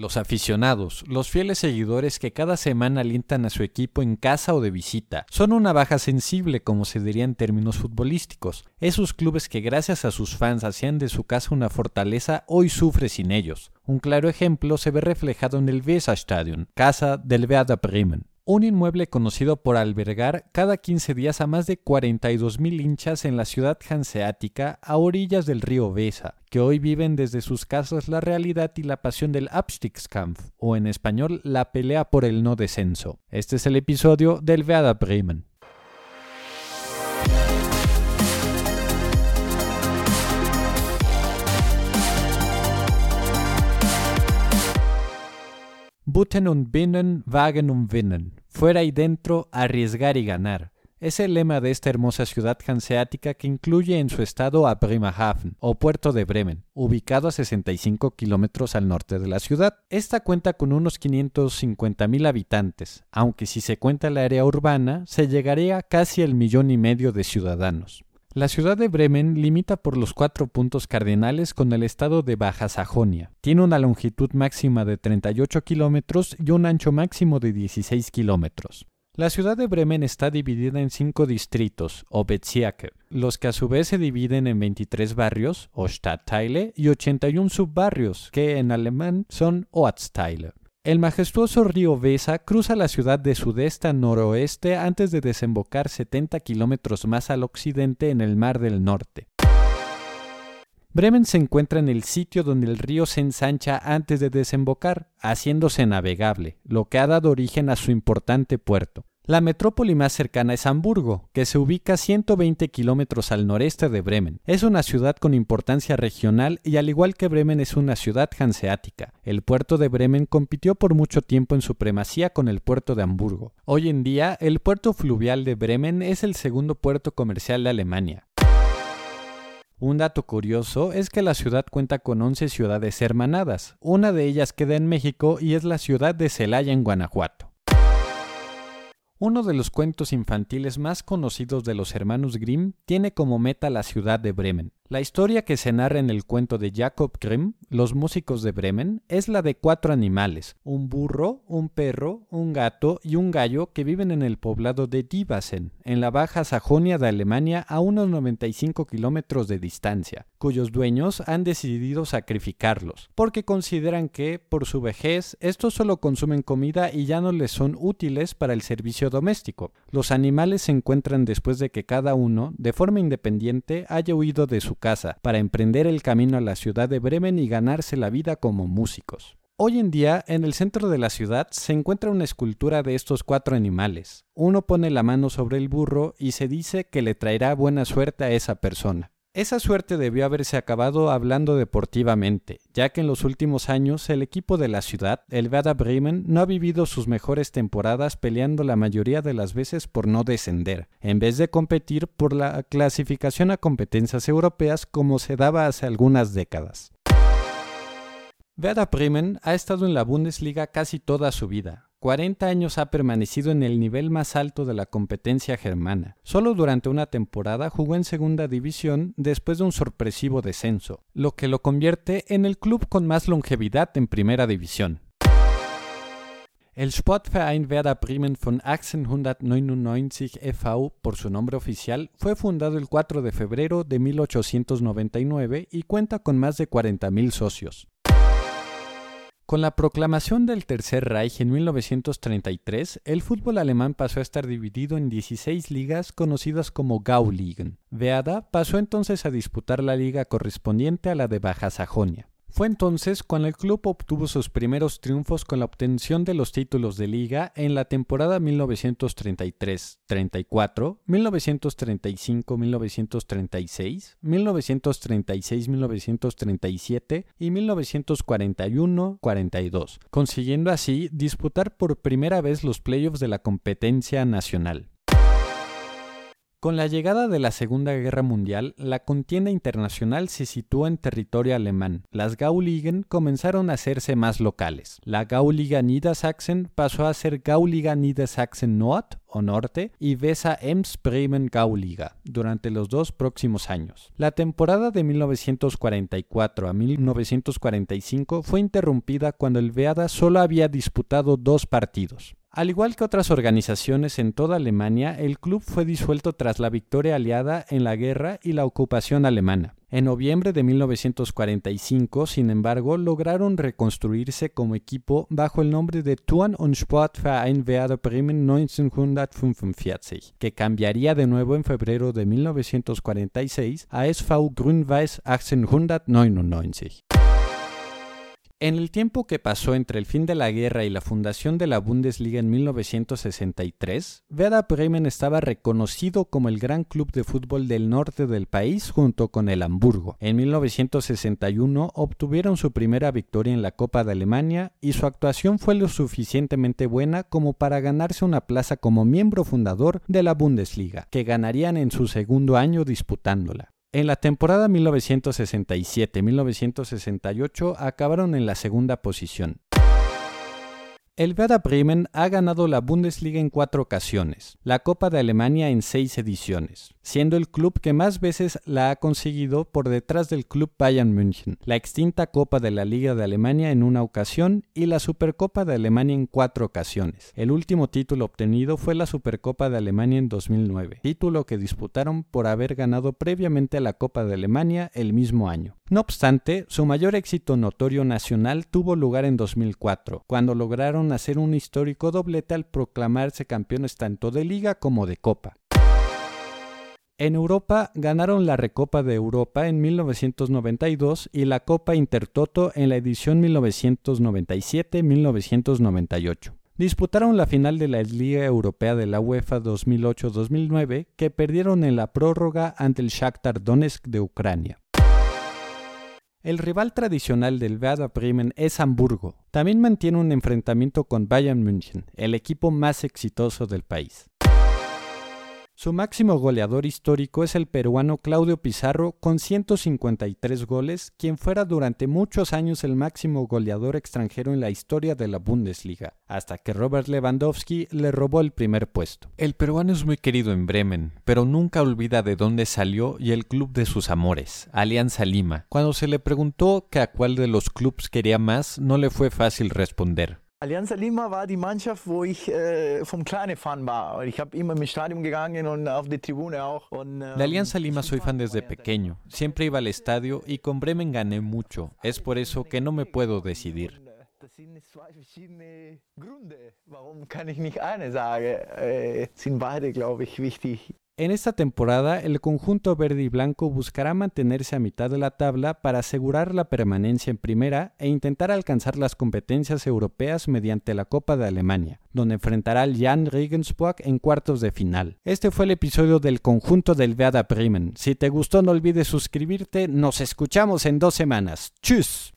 Los aficionados, los fieles seguidores que cada semana alientan a su equipo en casa o de visita, son una baja sensible como se diría en términos futbolísticos. Esos clubes que gracias a sus fans hacían de su casa una fortaleza hoy sufre sin ellos. Un claro ejemplo se ve reflejado en el Weserstadion, casa del Werder Bremen un inmueble conocido por albergar cada 15 días a más de 42.000 hinchas en la ciudad hanseática a orillas del río Weser, que hoy viven desde sus casas la realidad y la pasión del Abstiegskampf, o en español la pelea por el no descenso. Este es el episodio del Werder Bremen. Buten und binnen, wagen und winnen. Fuera y dentro, arriesgar y ganar. Es el lema de esta hermosa ciudad hanseática que incluye en su estado a Bremerhaven, o puerto de Bremen, ubicado a 65 kilómetros al norte de la ciudad. Esta cuenta con unos 550.000 habitantes, aunque si se cuenta el área urbana, se llegaría casi al millón y medio de ciudadanos. La ciudad de Bremen limita por los cuatro puntos cardinales con el estado de Baja Sajonia. Tiene una longitud máxima de 38 kilómetros y un ancho máximo de 16 kilómetros. La ciudad de Bremen está dividida en cinco distritos, o Bezirke, los que a su vez se dividen en 23 barrios, o Stadtteile, y 81 subbarrios, que en alemán son Ortsteile. El majestuoso río Vesa cruza la ciudad de sudeste a noroeste antes de desembocar 70 kilómetros más al occidente en el Mar del Norte. Bremen se encuentra en el sitio donde el río se ensancha antes de desembocar, haciéndose navegable, lo que ha dado origen a su importante puerto. La metrópoli más cercana es Hamburgo, que se ubica 120 kilómetros al noreste de Bremen. Es una ciudad con importancia regional y al igual que Bremen es una ciudad hanseática. El puerto de Bremen compitió por mucho tiempo en supremacía con el puerto de Hamburgo. Hoy en día, el puerto fluvial de Bremen es el segundo puerto comercial de Alemania. Un dato curioso es que la ciudad cuenta con 11 ciudades hermanadas. Una de ellas queda en México y es la ciudad de Celaya en Guanajuato. Uno de los cuentos infantiles más conocidos de los hermanos Grimm tiene como meta la ciudad de Bremen. La historia que se narra en el cuento de Jacob Grimm, Los músicos de Bremen, es la de cuatro animales, un burro, un perro, un gato y un gallo que viven en el poblado de Divasen, en la Baja Sajonia de Alemania a unos 95 kilómetros de distancia, cuyos dueños han decidido sacrificarlos, porque consideran que, por su vejez, estos solo consumen comida y ya no les son útiles para el servicio doméstico. Los animales se encuentran después de que cada uno, de forma independiente, haya huido de su casa para emprender el camino a la ciudad de Bremen y ganarse la vida como músicos. Hoy en día, en el centro de la ciudad se encuentra una escultura de estos cuatro animales. Uno pone la mano sobre el burro y se dice que le traerá buena suerte a esa persona. Esa suerte debió haberse acabado hablando deportivamente, ya que en los últimos años el equipo de la ciudad, el Werder Bremen, no ha vivido sus mejores temporadas peleando la mayoría de las veces por no descender, en vez de competir por la clasificación a competencias europeas como se daba hace algunas décadas. Werder Bremen ha estado en la Bundesliga casi toda su vida, 40 años ha permanecido en el nivel más alto de la competencia germana. Solo durante una temporada jugó en segunda división después de un sorpresivo descenso, lo que lo convierte en el club con más longevidad en primera división. El Sportverein Werder Bremen von 1899 e.V., por su nombre oficial, fue fundado el 4 de febrero de 1899 y cuenta con más de 40.000 socios. Con la proclamación del Tercer Reich en 1933, el fútbol alemán pasó a estar dividido en 16 ligas conocidas como Gauligen. Veada pasó entonces a disputar la liga correspondiente a la de Baja Sajonia. Fue entonces cuando el club obtuvo sus primeros triunfos con la obtención de los títulos de liga en la temporada 1933-34, 1935-1936, 1936-1937 y 1941-42, consiguiendo así disputar por primera vez los playoffs de la competencia nacional. Con la llegada de la Segunda Guerra Mundial, la contienda internacional se situó en territorio alemán. Las Gauligen comenzaron a hacerse más locales. La Gauliga Niedersachsen pasó a ser Gauliga Niedersachsen Nord o Norte y Weser Ems Bremen Gauliga durante los dos próximos años. La temporada de 1944 a 1945 fue interrumpida cuando el Veada solo había disputado dos partidos. Al igual que otras organizaciones en toda Alemania, el club fue disuelto tras la victoria aliada en la guerra y la ocupación alemana. En noviembre de 1945, sin embargo, lograron reconstruirse como equipo bajo el nombre de Turn- und Sportverein Werder Bremen 1945, que cambiaría de nuevo en febrero de 1946 a SV Grün-Weiß 1899. En el tiempo que pasó entre el fin de la guerra y la fundación de la Bundesliga en 1963, Werder Bremen estaba reconocido como el gran club de fútbol del norte del país junto con el Hamburgo. En 1961 obtuvieron su primera victoria en la Copa de Alemania y su actuación fue lo suficientemente buena como para ganarse una plaza como miembro fundador de la Bundesliga, que ganarían en su segundo año disputándola. En la temporada 1967-1968 acabaron en la segunda posición. El Werder Bremen ha ganado la Bundesliga en cuatro ocasiones, la Copa de Alemania en seis ediciones, siendo el club que más veces la ha conseguido por detrás del club Bayern München, la extinta Copa de la Liga de Alemania en una ocasión y la Supercopa de Alemania en cuatro ocasiones. El último título obtenido fue la Supercopa de Alemania en 2009, título que disputaron por haber ganado previamente la Copa de Alemania el mismo año. No obstante, su mayor éxito notorio nacional tuvo lugar en 2004, cuando lograron hacer un histórico doblete al proclamarse campeones tanto de liga como de copa. En Europa ganaron la Recopa de Europa en 1992 y la Copa Intertoto en la edición 1997-1998. Disputaron la final de la Liga Europea de la UEFA 2008-2009 que perdieron en la prórroga ante el Shakhtar Donetsk de Ucrania. El rival tradicional del Werder Bremen es Hamburgo. También mantiene un enfrentamiento con Bayern München, el equipo más exitoso del país. Su máximo goleador histórico es el peruano Claudio Pizarro con 153 goles, quien fuera durante muchos años el máximo goleador extranjero en la historia de la Bundesliga, hasta que Robert Lewandowski le robó el primer puesto. El peruano es muy querido en Bremen, pero nunca olvida de dónde salió y el club de sus amores, Alianza Lima. Cuando se le preguntó que a cuál de los clubes quería más, no le fue fácil responder. Alianza Lima war die Mannschaft, wo ich äh, vom Kleine Fan war. Ich habe immer im Stadion gegangen und auf die Tribune auch. Und, de Alianza Lima soy fan desde pequeño. Siempre iba al estadio y con Bremen gané mucho. Es por eso que no me puedo decidir. Das sind zwei verschiedene Gründe. Warum kann ich nicht eine sagen? Äh, sind beide, glaube ich, wichtig. En esta temporada, el conjunto verde y blanco buscará mantenerse a mitad de la tabla para asegurar la permanencia en primera e intentar alcanzar las competencias europeas mediante la Copa de Alemania, donde enfrentará al Jan Regensburg en cuartos de final. Este fue el episodio del conjunto del Werder Bremen. Si te gustó, no olvides suscribirte. Nos escuchamos en dos semanas. ¡Tschüss!